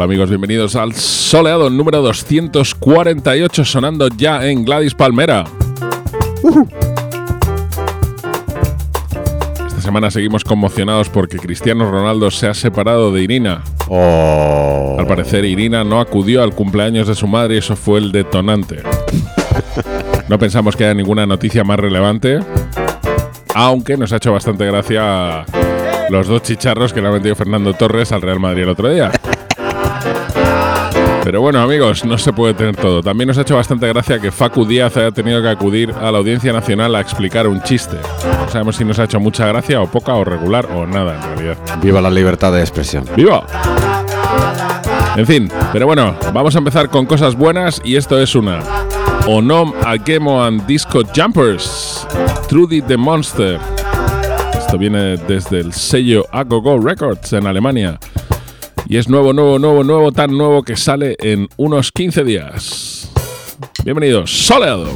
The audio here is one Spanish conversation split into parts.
Hola amigos, bienvenidos al soleado número 248 sonando ya en Gladys Palmera. Esta semana seguimos conmocionados porque Cristiano Ronaldo se ha separado de Irina. Oh. Al parecer Irina no acudió al cumpleaños de su madre y eso fue el detonante. No pensamos que haya ninguna noticia más relevante, aunque nos ha hecho bastante gracia los dos chicharros que le ha metido Fernando Torres al Real Madrid el otro día. Pero bueno, amigos, no se puede tener todo. También nos ha hecho bastante gracia que Facu Díaz haya tenido que acudir a la Audiencia Nacional a explicar un chiste. No sabemos si nos ha hecho mucha gracia o poca o regular o nada en realidad. Viva la libertad de expresión. ¡Viva! En fin, pero bueno, vamos a empezar con cosas buenas y esto es una. Onom Agemo and Disco Jumpers. Trudy the Monster. Esto viene desde el sello Agogo Records en Alemania. Y es nuevo, nuevo, nuevo, nuevo, tan nuevo que sale en unos 15 días. Bienvenidos, Soleado.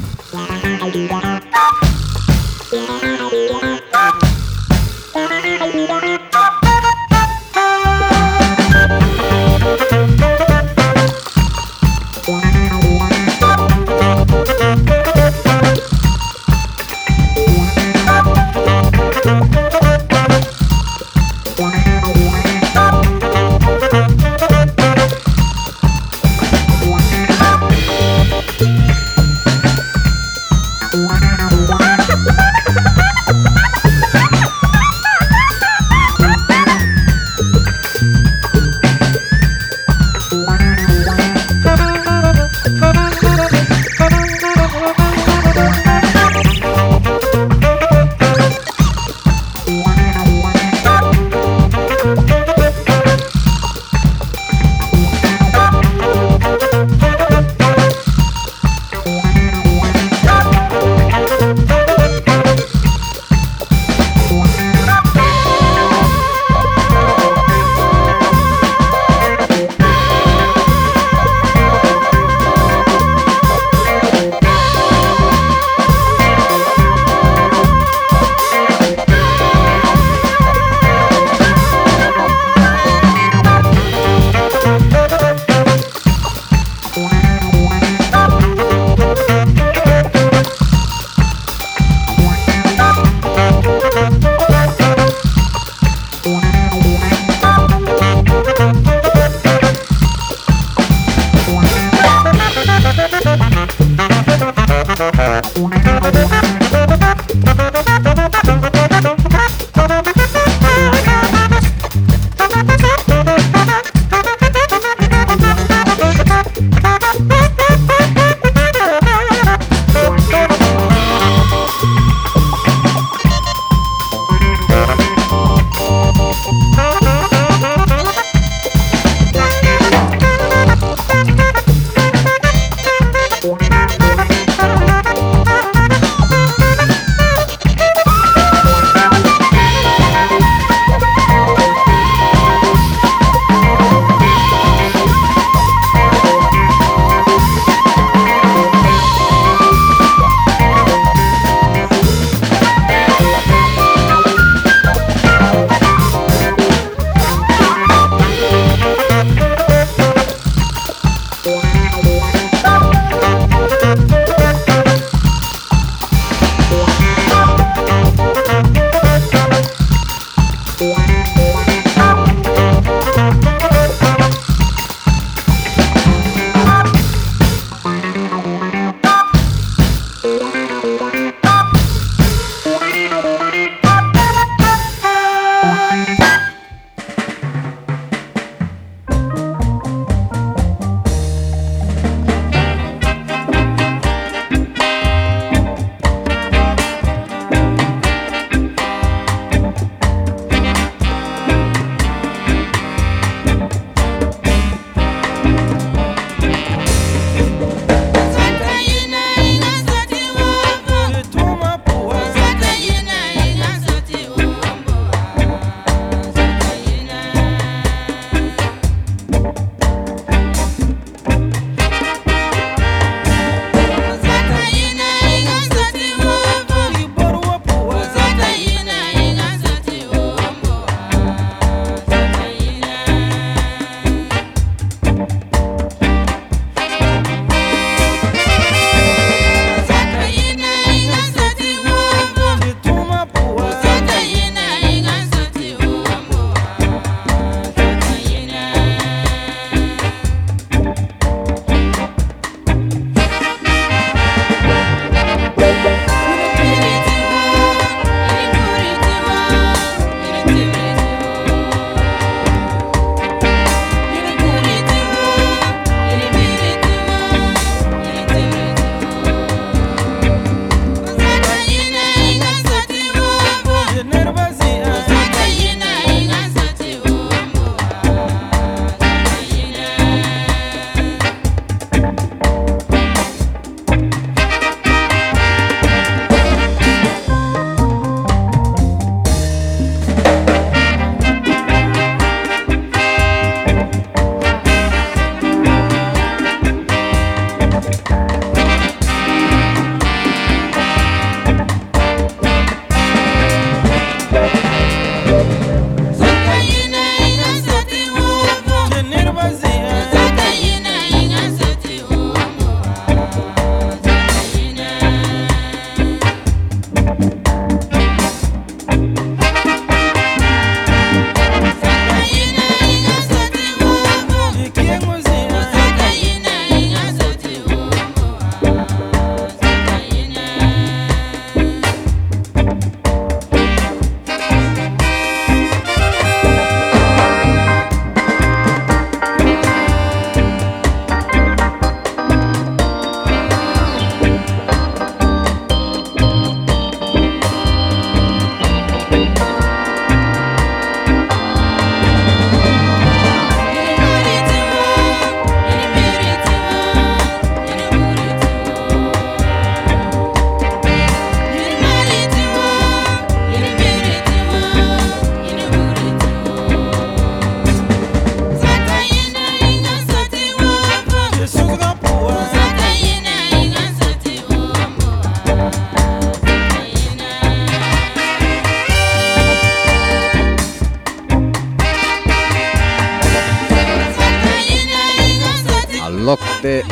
De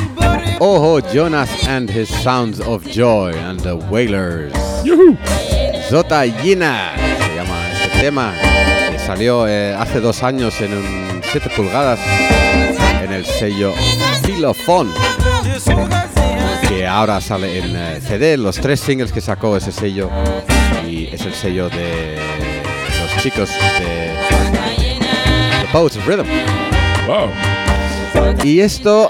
Ojo Jonas and his Sounds of Joy and the Wailers. ¡Yuhu! Zota Yina se llama este tema. Que salió eh, hace dos años en un 7 pulgadas en el sello Filofon. Que ahora sale en eh, CD, los tres singles que sacó ese sello. Y es el sello de los chicos de The Poets of Rhythm. Wow. Y esto,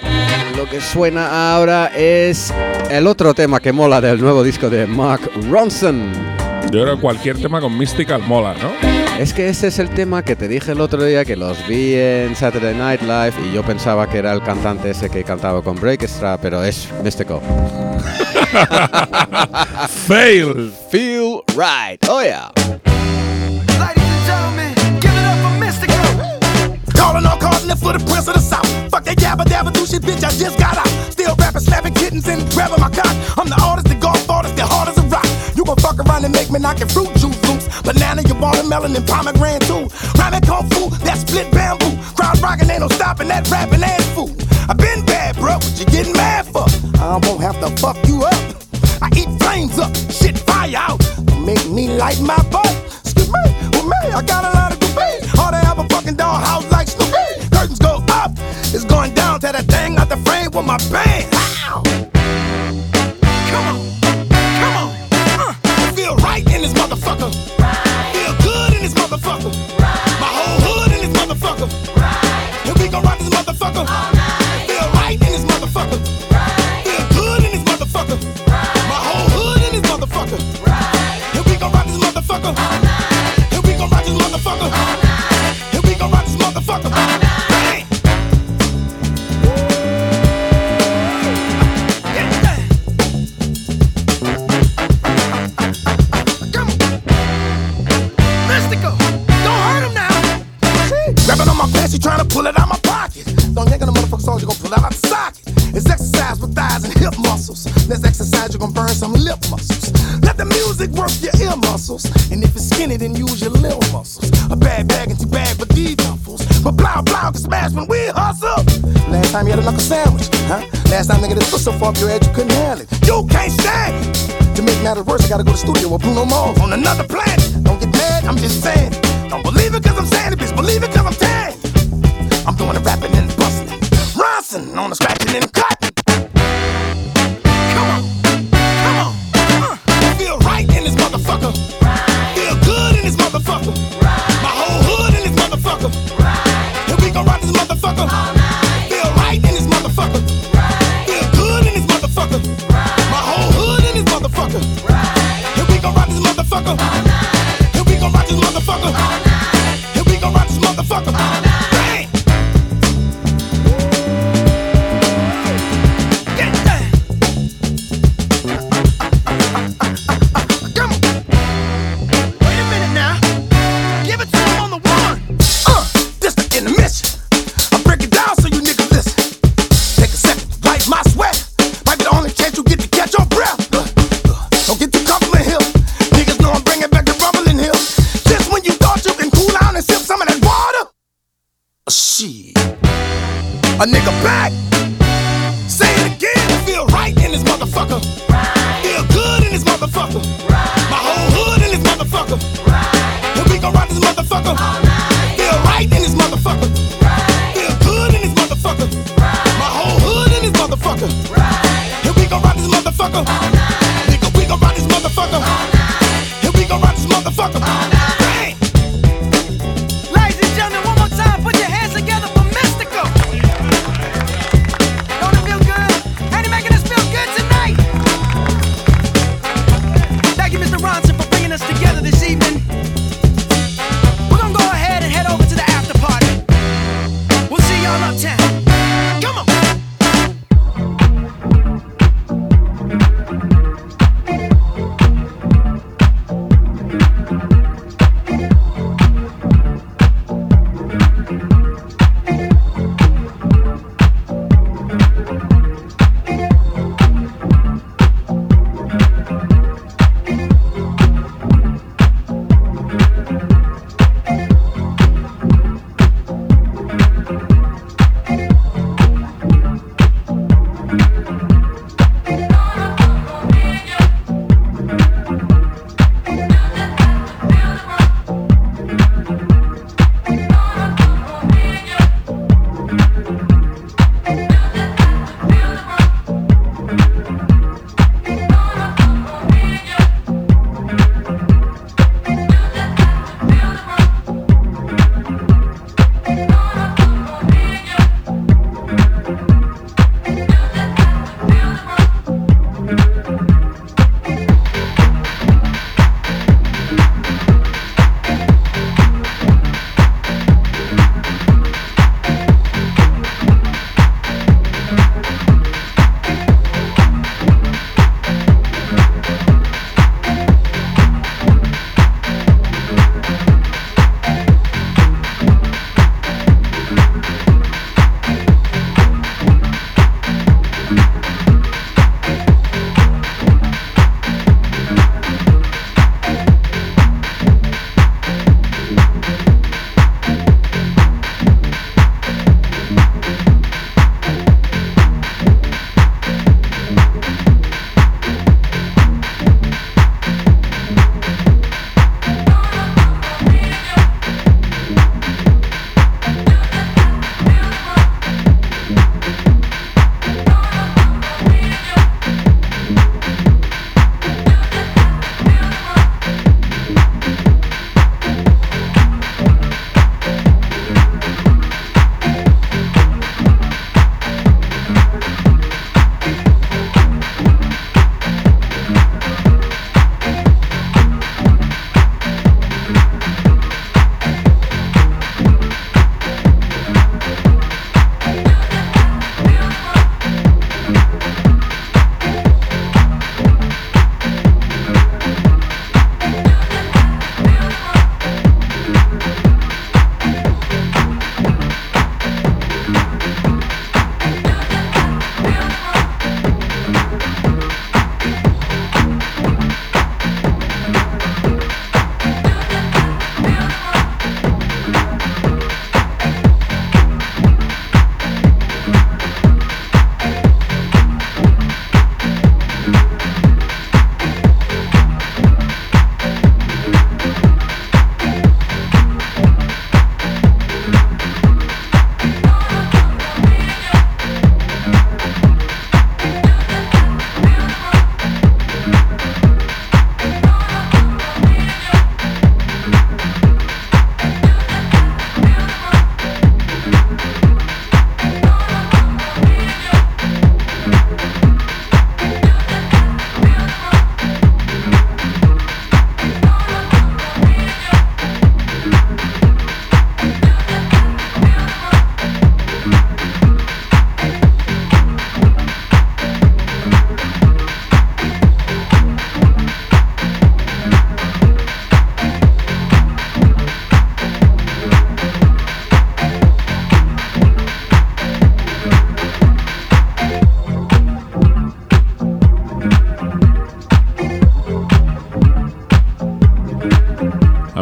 lo que suena ahora es el otro tema que mola del nuevo disco de Mark Ronson. Yo creo que cualquier tema con Mystical mola, ¿no? Es que ese es el tema que te dije el otro día que los vi en Saturday Night Live y yo pensaba que era el cantante ese que cantaba con Breakstra, pero es Mystical. Fail. Feel right. Oh yeah. Calling all cardinal for the prince of the south. Fuck that yabba dabba do shit, bitch, I just got out. Still rapping, slapping kittens and grabbing my cock. I'm the artist, the golf artist, the hard as a rock. You gon' fuck around and make me knock your fruit juice loose. Banana, your watermelon, and pomegranate too. Rhyming kung fu, that split bamboo. Crowd rockin', ain't no stopping that rapping ass fool. I been bad, bro, what you getting mad for? I won't have to fuck you up. I eat flames up, shit fire out. Make me light my butt. Excuse me, with me, I got a lot of fucking dollhouse like Snoopy. Curtains go up, it's going down to that thing out the frame with my band. Gotta go to studio with Bruno Mars on another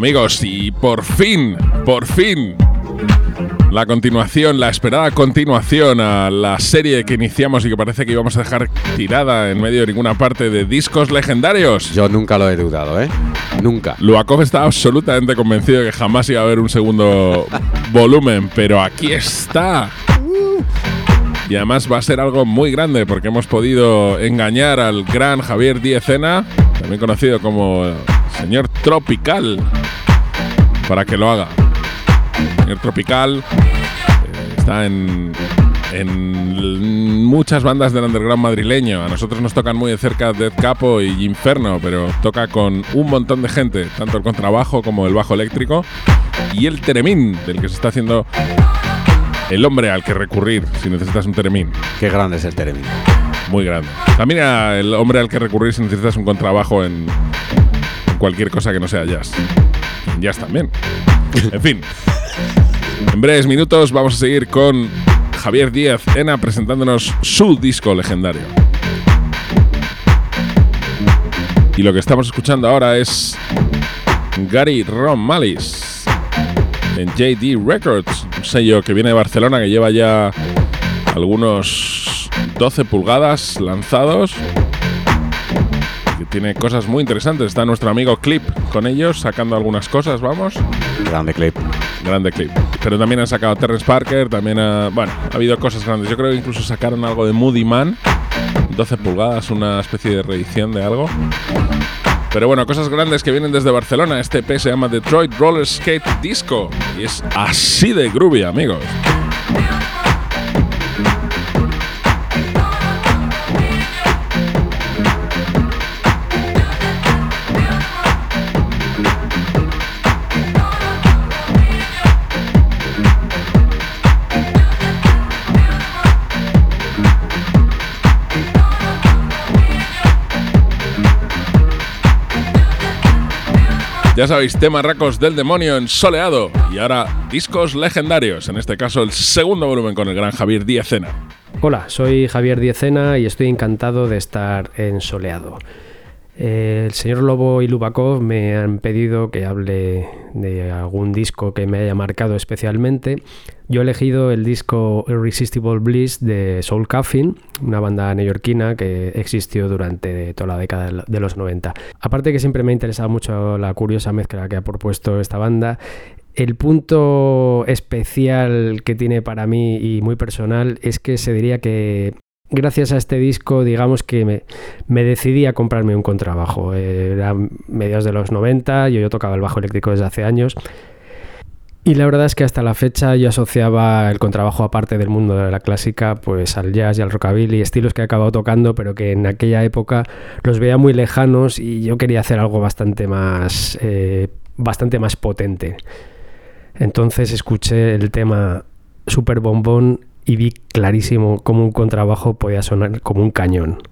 Amigos, y por fin, por fin, la continuación, la esperada continuación a la serie que iniciamos y que parece que íbamos a dejar tirada en medio de ninguna parte de discos legendarios. Yo nunca lo he dudado, ¿eh? Nunca. Luakov está absolutamente convencido de que jamás iba a haber un segundo volumen, pero aquí está. Y además va a ser algo muy grande porque hemos podido engañar al gran Javier Diezena, también conocido como señor Tropical, para que lo haga. Señor Tropical eh, está en, en muchas bandas del underground madrileño. A nosotros nos tocan muy de cerca Dead Capo y Inferno, pero toca con un montón de gente, tanto el contrabajo como el bajo eléctrico y el teremín, del que se está haciendo el hombre al que recurrir si necesitas un teremín. Qué grande es el Teremín. Muy grande. También el hombre al que recurrir si necesitas un contrabajo en cualquier cosa que no sea jazz. En Jazz también. En fin. En breves minutos vamos a seguir con Javier Díaz Ena presentándonos su disco legendario. Y lo que estamos escuchando ahora es Gary Ron Malice en JD Records, un sello que viene de Barcelona que lleva ya algunos 12 pulgadas lanzados. Tiene cosas muy interesantes. Está nuestro amigo Clip con ellos sacando algunas cosas, vamos. Grande clip. Grande clip. Pero también han sacado Terrence Parker, también ha, bueno, ha habido cosas grandes. Yo creo que incluso sacaron algo de Moody Man, 12 pulgadas, una especie de reedición de algo. Pero bueno, cosas grandes que vienen desde Barcelona. Este EP se llama Detroit Roller Skate Disco y es así de groovy, amigos. Ya sabéis, temas racos del demonio en soleado y ahora discos legendarios, en este caso el segundo volumen con el gran Javier Diezena. Hola, soy Javier Diezena y estoy encantado de estar en Soleado. Eh, el señor Lobo y Lubakov me han pedido que hable de algún disco que me haya marcado especialmente. Yo he elegido el disco Irresistible Bliss de Soul Coffin, una banda neoyorquina que existió durante toda la década de los 90. Aparte que siempre me ha interesado mucho la curiosa mezcla que ha propuesto esta banda, el punto especial que tiene para mí y muy personal es que se diría que gracias a este disco, digamos que me, decidí a comprarme un contrabajo. Era mediados de los 90, yo, yo tocaba el bajo eléctrico desde hace años. Y la verdad es que hasta la fecha yo asociaba el contrabajo aparte del mundo de la clásica, pues al jazz y al rockabilly, estilos que he acabado tocando, pero que en aquella época los veía muy lejanos y yo quería hacer algo bastante más, eh, bastante más potente. Entonces escuché el tema Super Bombón y vi clarísimo cómo un contrabajo podía sonar como un cañón.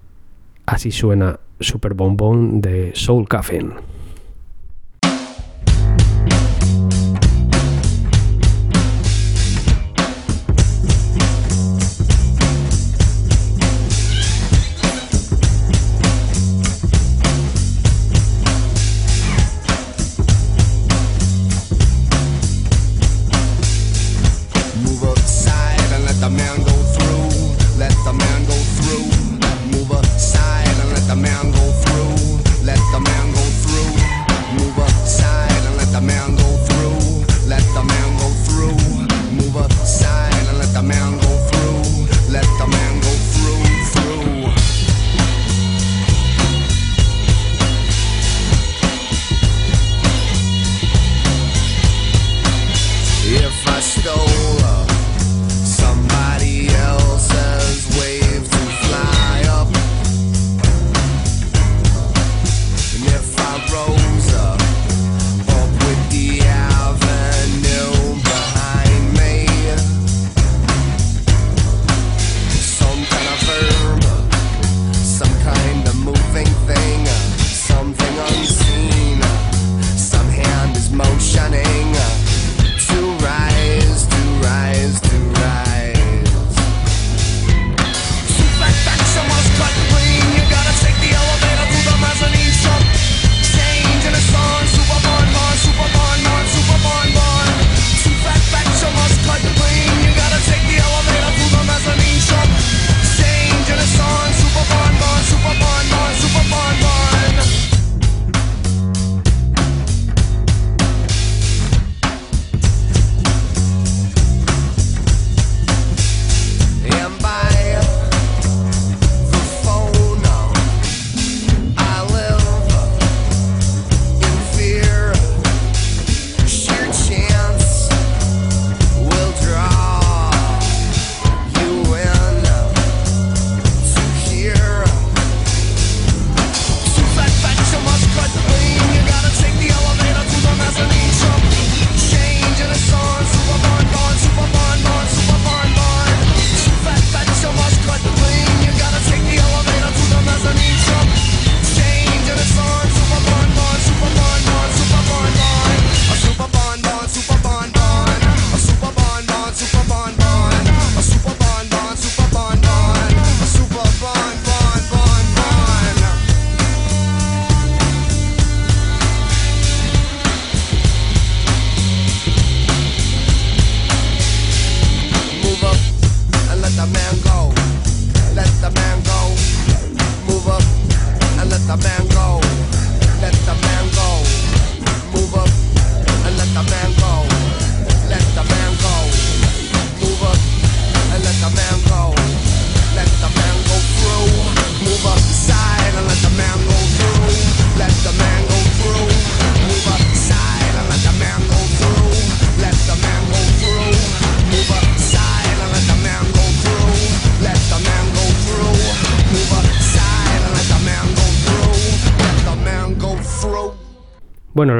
Así suena Super Bombón de Soul Coffin.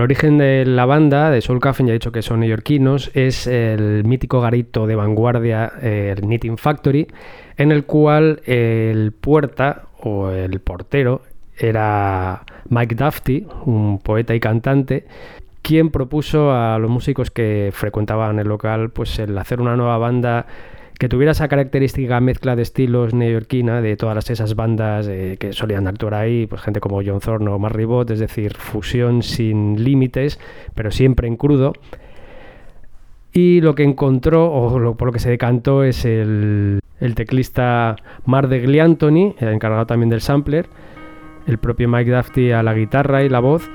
Origen de la banda, de Soul Caffeine, ya he dicho que son neoyorquinos, es el mítico garito de vanguardia, eh, el Knitting Factory, en el cual el puerta o el portero era Mike Duffy, un poeta y cantante, quien propuso a los músicos que frecuentaban el local pues el hacer una nueva banda que tuviera esa característica mezcla de estilos neoyorquina de todas esas bandas eh, que solían actuar ahí, pues gente como John Thorne o Mark Ribot, es decir, fusión sin límites, pero siempre en crudo. Y lo que encontró, o por lo que se decantó, es el, el teclista Mar de Gliantoni, encargado también del sampler, el propio Mike Duffy a la guitarra y la voz,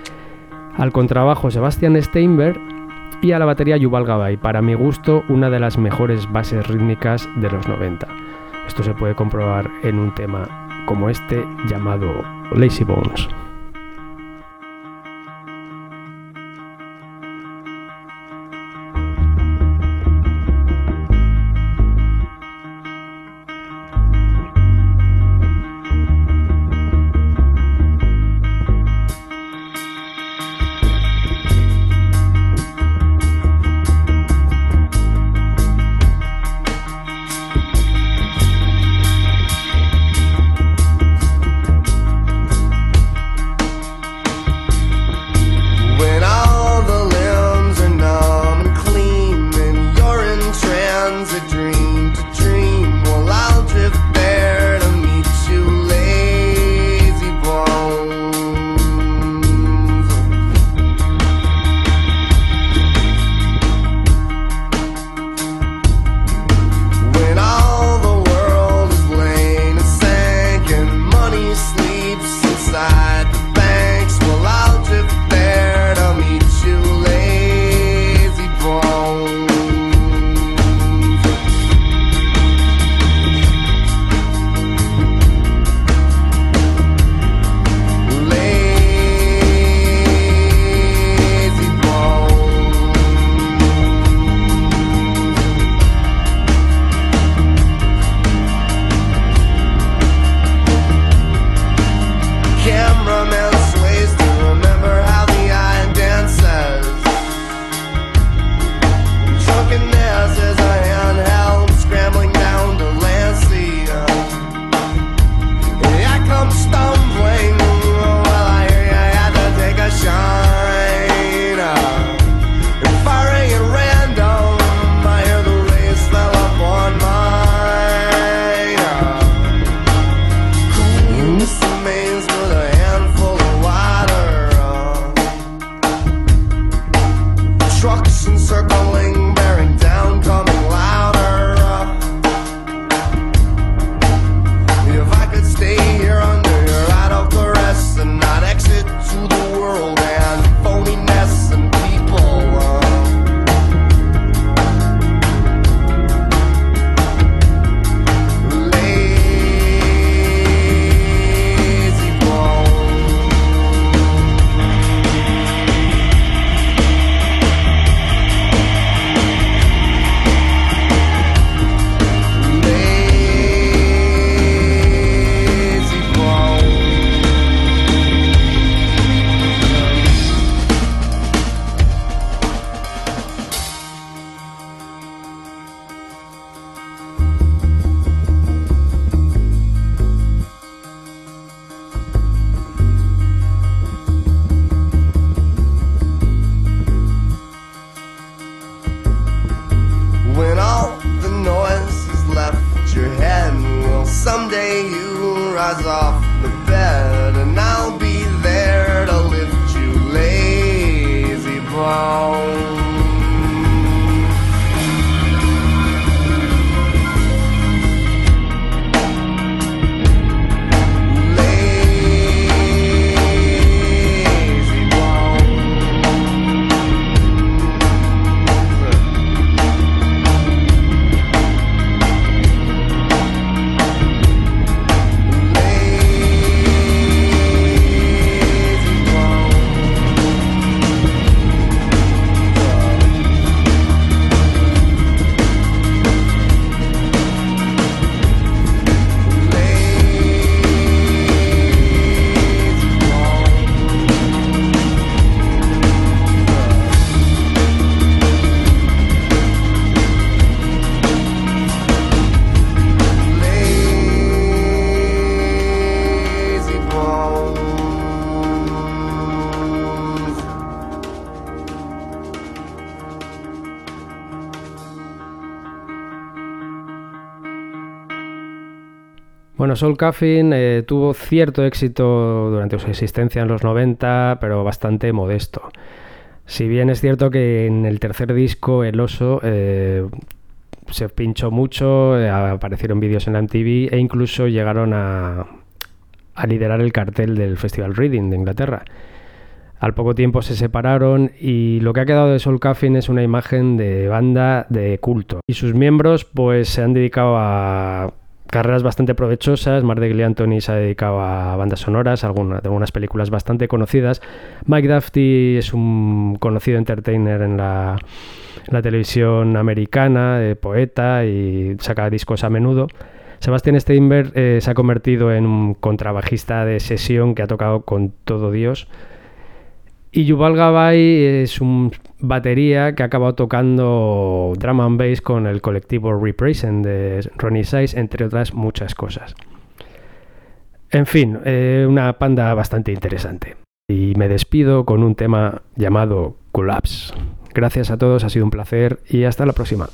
al contrabajo Sebastian Steinberg y a la batería Yuval Gabay, para mi gusto una de las mejores bases rítmicas de los 90. Esto se puede comprobar en un tema como este llamado Lazy Bones. Bueno, Soul Coffin eh, tuvo cierto éxito durante su existencia en los 90, pero bastante modesto. Si bien es cierto que en el tercer disco, El Oso, eh, se pinchó mucho, eh, aparecieron vídeos en la MTV e incluso llegaron a, liderar el cartel del Festival Reading de Inglaterra. Al poco tiempo se separaron y lo que ha quedado de Soul Coffin es una imagen de banda de culto. Y sus miembros pues se han dedicado a carreras bastante provechosas. Mark de Anthony se ha dedicado a bandas sonoras, algunas, de algunas películas bastante conocidas. Mike Duffy es un conocido entertainer en la, televisión americana, eh, poeta y saca discos a menudo. Sebastian Steinberg eh, se ha convertido en un contrabajista de sesión que ha tocado con todo Dios. Y Yuval Gabay es un batería que ha acabado tocando drum and bass con el colectivo Represent de Ronnie Size, entre otras muchas cosas. En fin, eh, una panda bastante interesante. Y me despido con un tema llamado Collapse. Gracias a todos, ha sido un placer y hasta la próxima.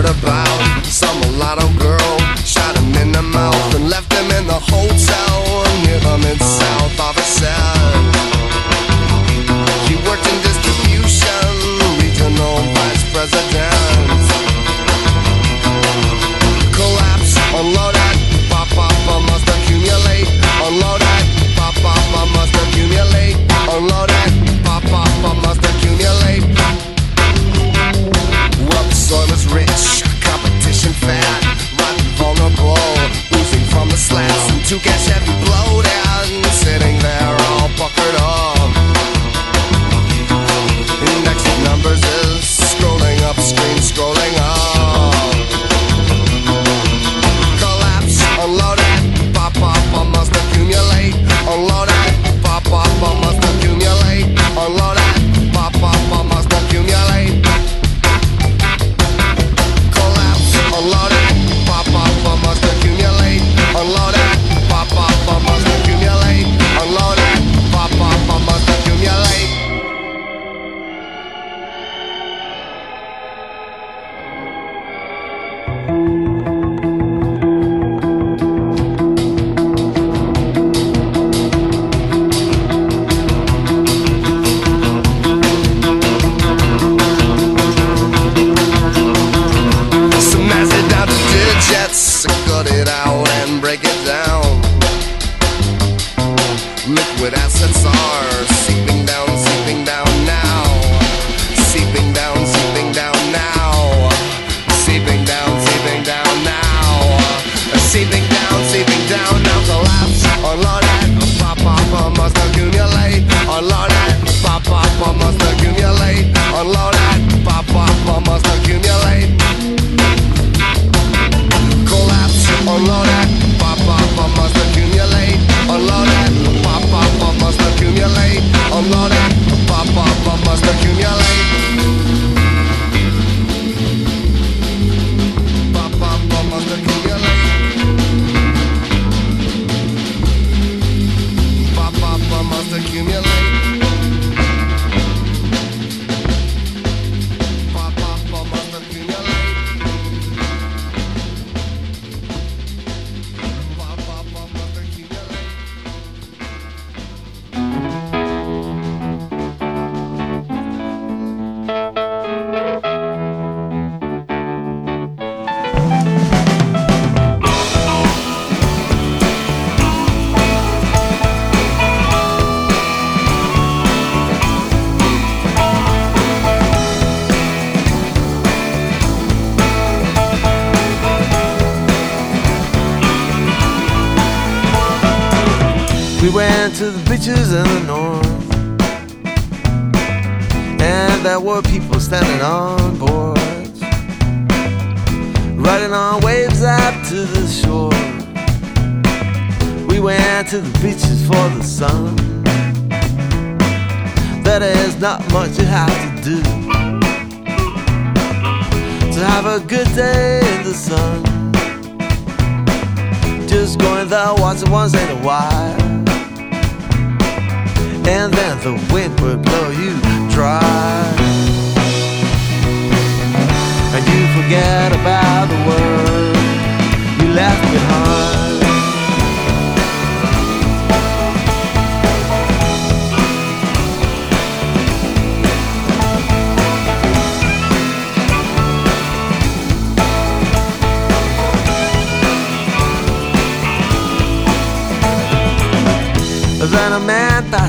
Heard about. Some mulatto girl shot him in the mouth and left him in the hotel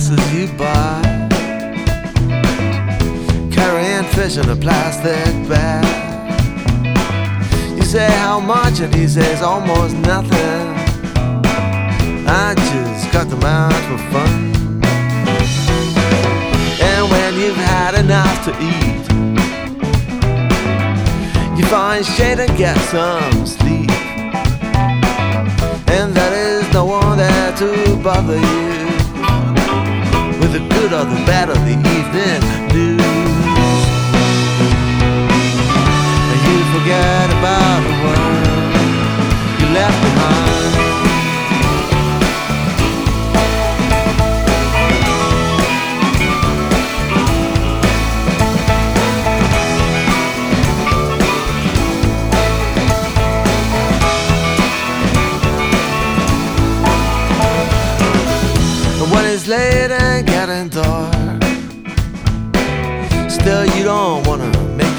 passes you by. Carrying fish in a plastic bag. You say how much and he says almost nothing. I just got them out for fun. And when you've had enough to eat You find shade and get some sleep. And there is no one there to bother you the good or the bad or the evening news. And you forget about the world you left behind.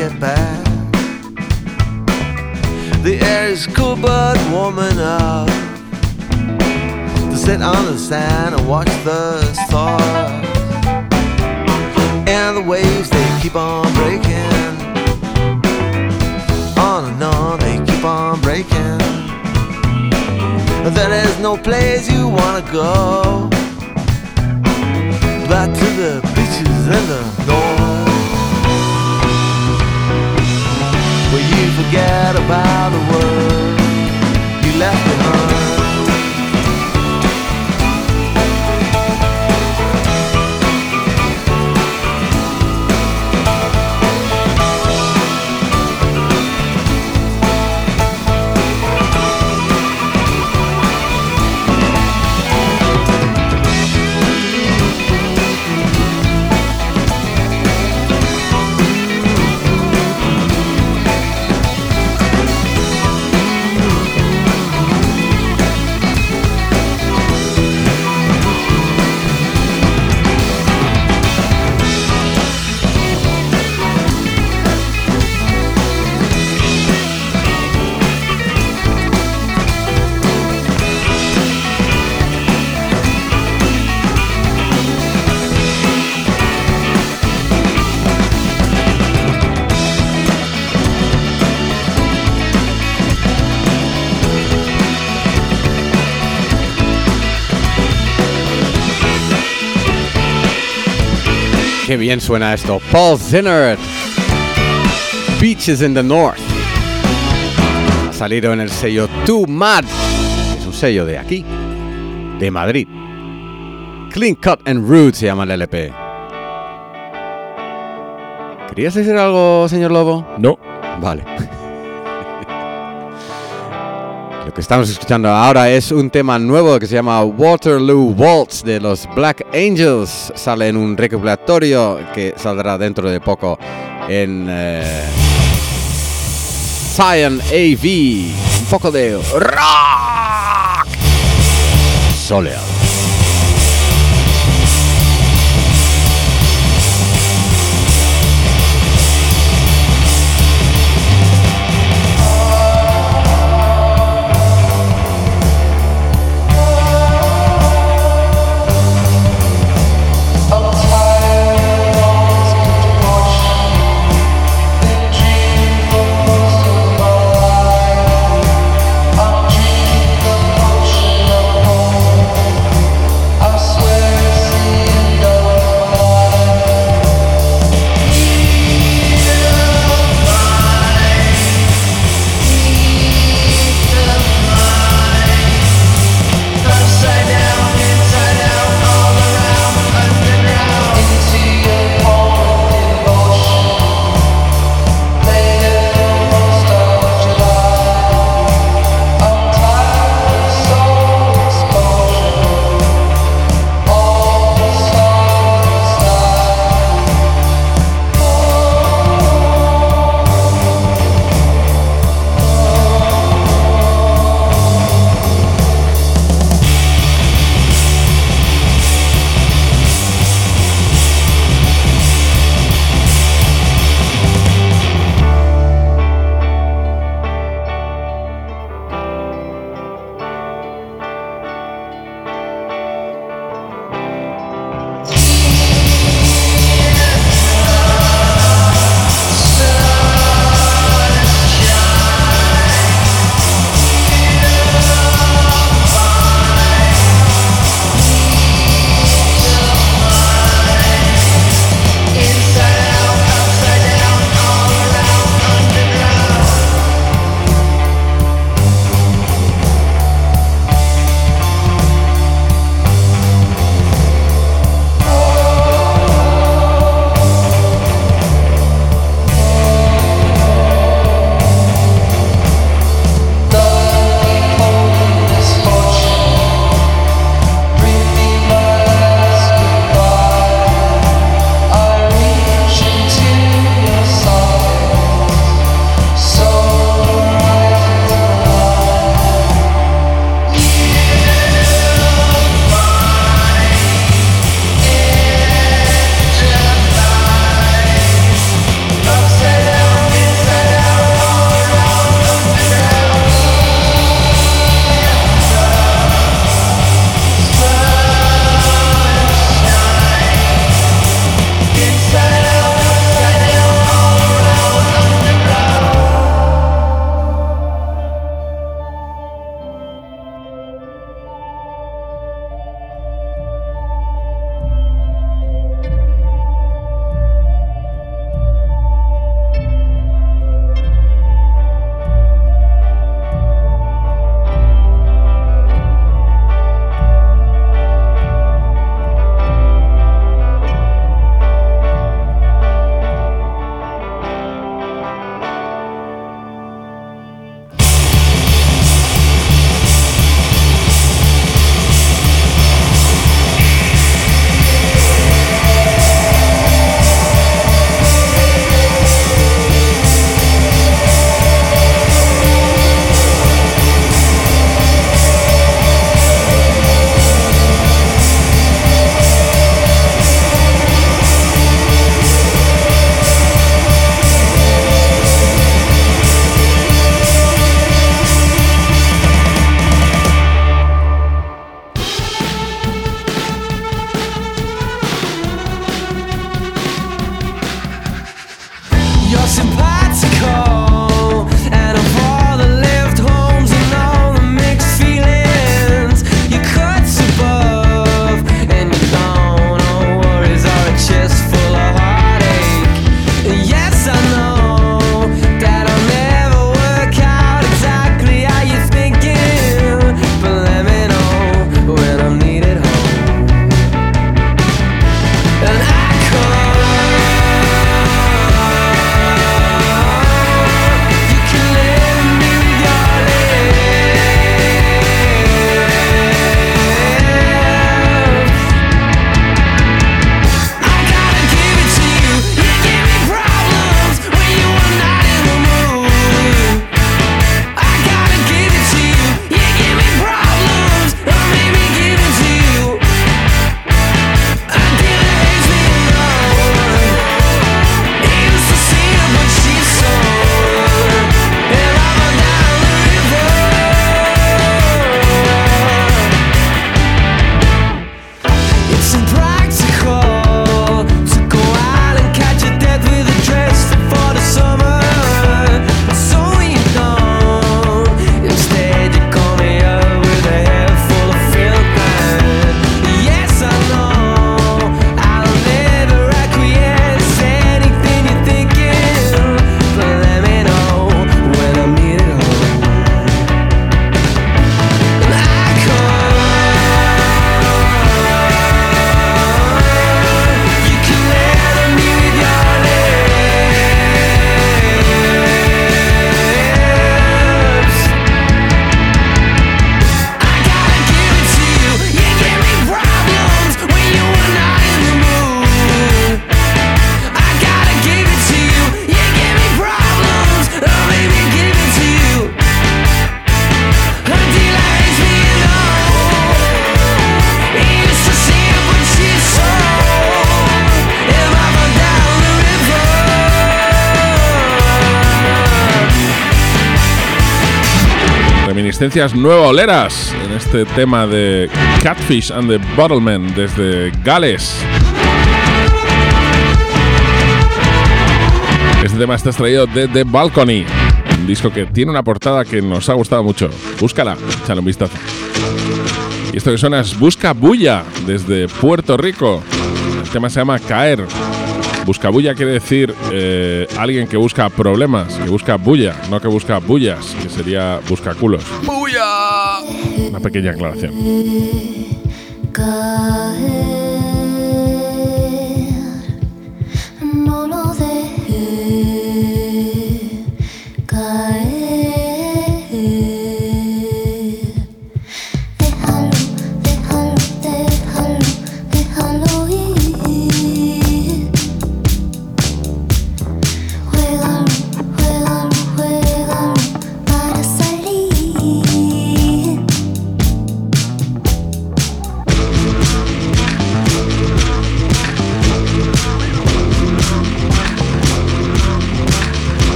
It back. The air is cool but warm enough to sit on the sand and watch the stars. And the waves they keep on breaking, on and on they keep on breaking. There is no place you wanna go back to the beaches in the north forget about the world Qué bien suena esto. Paul Zinner. Beaches in the North. Ha salido en el sello Too Mad. Es un sello de aquí, de Madrid. Clean Cut and Rude se llama el LP. ¿Querías decir algo, señor Lobo? No, Vale. Estamos escuchando ahora es un tema nuevo que se llama Waterloo Waltz de los Black Angels. Sale en un recopilatorio que saldrá dentro de poco en eh, Cyan AV. Un poco de rock. Soleado. Reminiscencias nueva oleras en este tema de Catfish and the Bottlemen desde Gales. Este tema está extraído de The Balcony, un disco que tiene una portada que nos ha gustado mucho. Búscala, échale un vistazo. Y esto que suena es Busca Bulla desde Puerto Rico. El tema se llama Caer. Busca bulla quiere decir eh, alguien que busca problemas, que busca bulla, no que busca bullas, que sería busca culos. ¡Bulla! Una pequeña aclaración.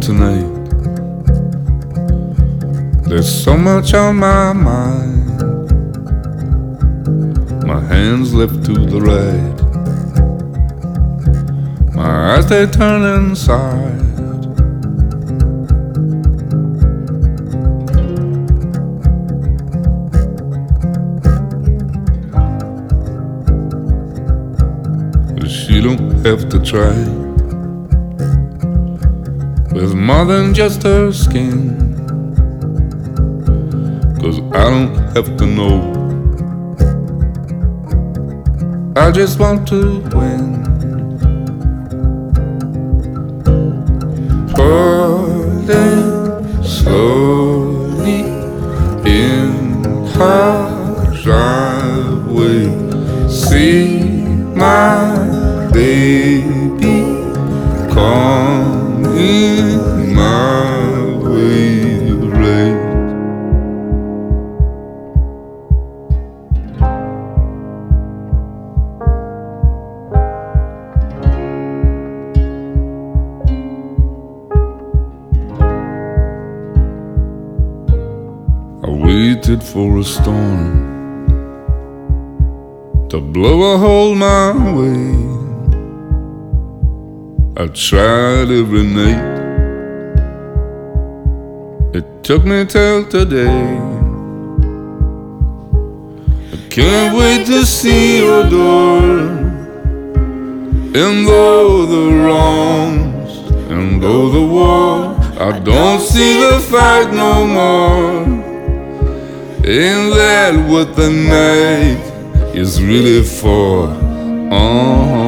Tonight. There's so much on my mind. My hands lift to the right. My eyes they turn inside. But she don't have to try more than just her skin. Cause I don't have to know. I just want to win. Waited for a storm to blow a hole my way. I tried every night. It took me till today. I can't wait to see your door. And though the wrongs, and though the war, I don't see the fight no more. Ain't that what the night is really for? Oh. Pulling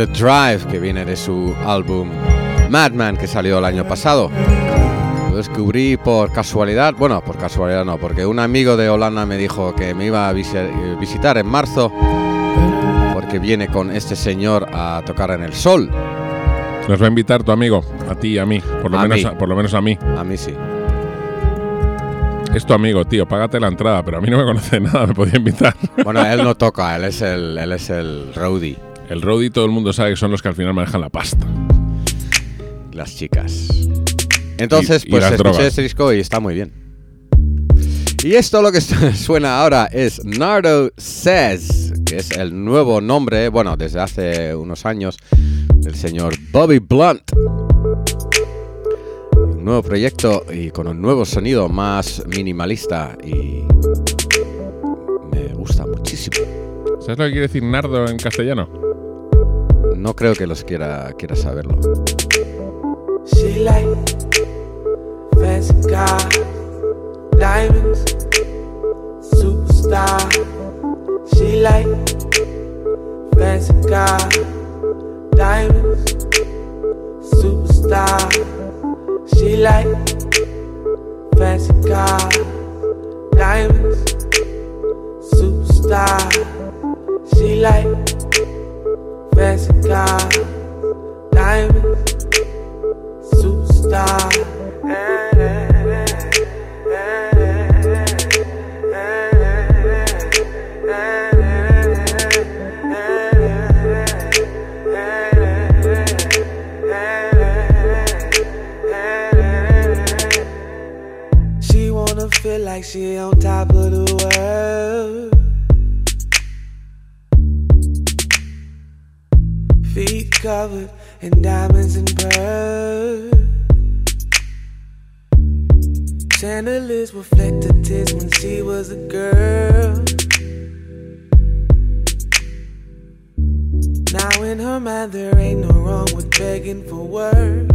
The Drive que viene de su álbum Madman que salió el año pasado. Lo descubrí por casualidad, bueno, por casualidad no, porque un amigo de Holanda me dijo que me iba a eh, visitar en marzo porque viene con este señor a tocar en el sol. Nos va a invitar tu amigo, a ti y a mí, por lo, A menos, mí. A, por lo menos a mí. A mí sí. Es tu amigo, tío, págate la entrada, pero a mí no me conoce nada, me podía invitar. Bueno, él no toca, él es el, él es el roadie, El roadie todo el mundo sabe que son los que al final manejan la pasta. las chicas. Entonces, Y- y pues las escuché drogas. este disco y está muy bien. Y esto lo que suena ahora es Nardo Says, que es el nuevo nombre, bueno, desde hace unos años, del señor Bobby Blunt. Un nuevo proyecto y con un nuevo sonido más minimalista y me gusta muchísimo. ¿Sabes lo que quiere decir nardo en castellano? No creo que los quiera, quiera saberlo. She like fancy cars, diamonds, superstar. She like fancy cars, diamonds, superstar. She like fancy cars, diamonds, superstar. She like cars, diamonds superstar. Feel like she on top of the Feet covered in diamonds and pearls. Chandeliers reflected tears when she was a girl. Now in her mind there ain't no wrong with begging for work.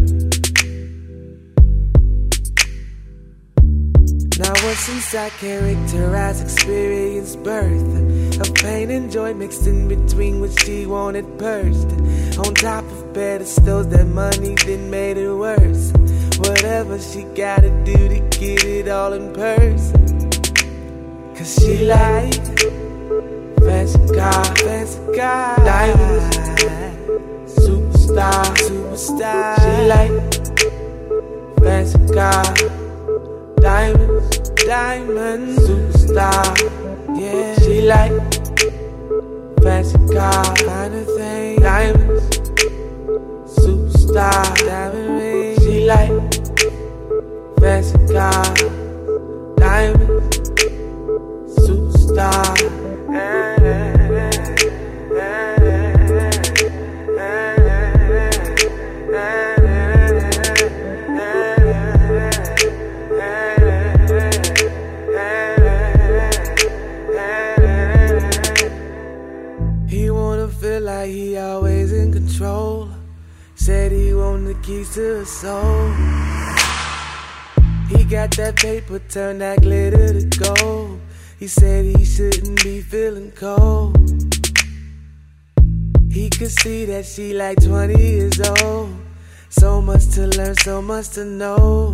Now what's inside characterized experience birth of pain and joy mixed in between what she wanted pursed on top of pedestals that money then made it worse. Whatever she gotta do to get it all in person cause she like fancy car fancy car. Diamonds superstar superstar. She like fancy car. Diamonds, diamonds, superstar. Yeah, she like fancy car, kind of thing. Diamonds, superstar, diamond ring. She like fancy car, keys to his soul. He got that paper, turn that glitter to gold. He said he shouldn't be feeling cold. He could see that she like 20 years old. So much to learn, so much to know.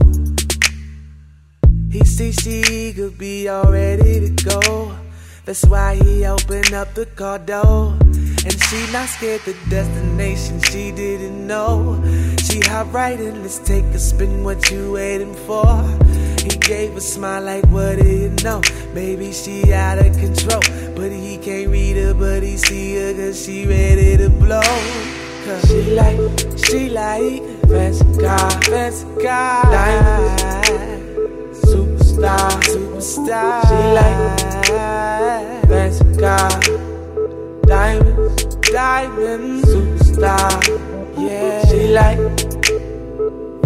He see she could be all ready to go. That's why he opened up the car door. And she not scared the destination she didn't know. She hop right in, let's take a spin. What you waiting for? He gave a smile like, what do you know? Maybe she out of control. But he can't read her, but he see her cause she ready to blow. Cause she like, she like fancy car, fancy car. Diamonds, superstar, superstar. She like fancy car, diamonds, diamonds, superstar. Yeah, she like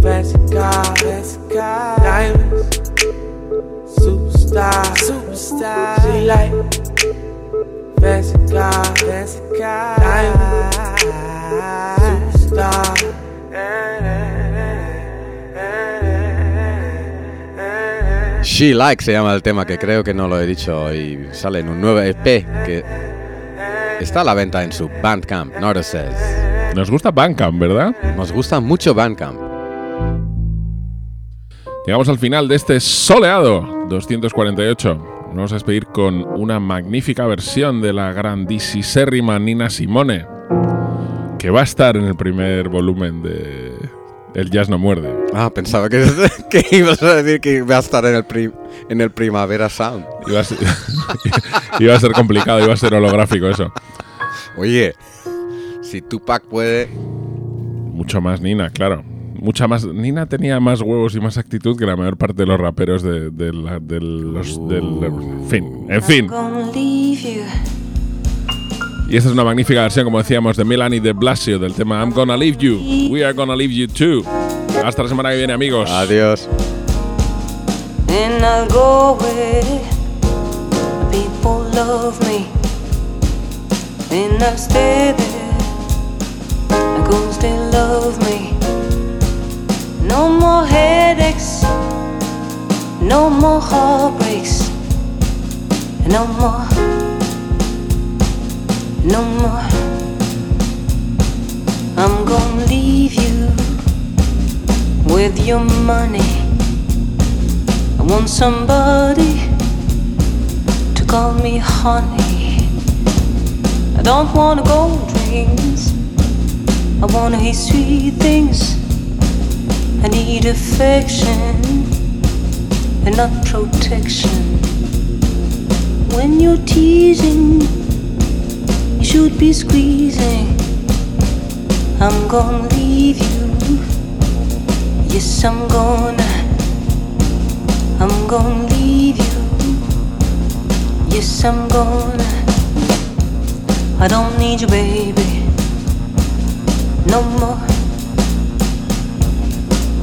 fancy car, fancy car, diamonds, superstar, superstar. She like fancy car, fancy car, diamonds, superstar. She Like se llama el tema que creo que no lo he dicho y sale en un nuevo EP que está a la venta en su Bandcamp, Notice Says. Nos gusta Bandcamp, ¿verdad? Nos gusta mucho Bandcamp. Llegamos al final de este soleado 248. Nos vamos a despedir con una magnífica versión de la grandísima Nina Simone, que va a estar en el primer volumen de El Jazz No Muerde. Ah, pensaba que, que ibas a decir que iba a estar en el, prim- en el Primavera Sound. Iba a, ser, iba a ser complicado, iba a ser holográfico eso. Oye, si Tupac puede, Mucho más Nina, claro. Mucha más. Nina tenía más huevos y más actitud que la mayor parte de los raperos de, de la- de los. del- en fin, en fin. Y esta es una magnífica versión, como decíamos, de Melanie de Blasio del tema I'm Gonna Leave You. We Are Gonna Leave You Too. Hasta la semana que viene, amigos. adiós. And I'll go where people love me. And I'll stay there. Cause they love me. No more headaches. No more heartbreaks. No more. No more. I'm gonna leave you with your money. I want somebody to call me honey. I don't wanna gold rings. I wanna hear sweet things. I need affection and not protection. When you're teasing, you should be squeezing. I'm gonna leave you. Yes, I'm gonna. I'm gonna leave you. Yes, I'm gonna. I don't need you, baby. No more.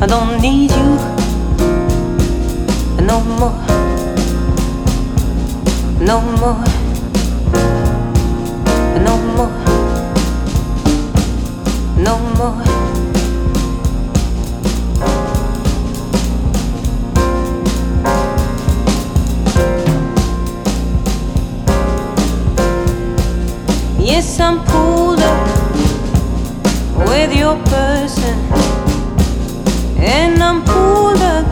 I don't need you. No more. No more. No more. No more. Yes, I'm pulled up with your person, and I'm pulled up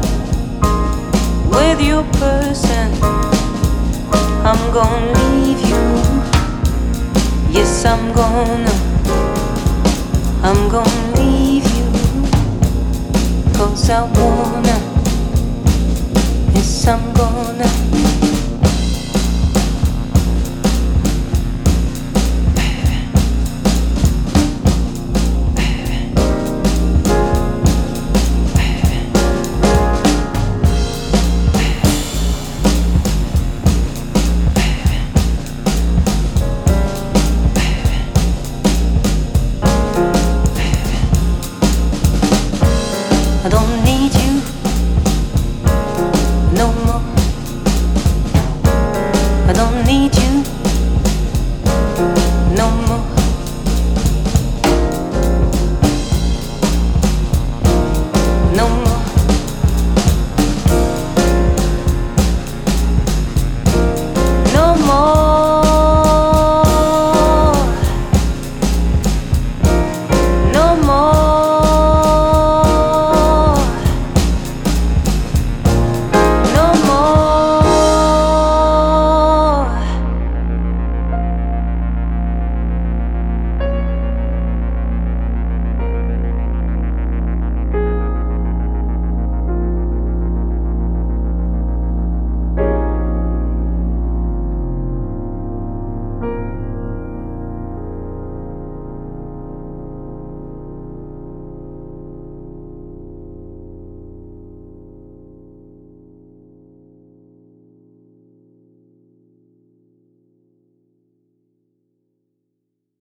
with your person. I'm gonna leave you. Yes, I'm gonna. I'm gonna leave you. Cause I wanna. Yes, I'm gonna.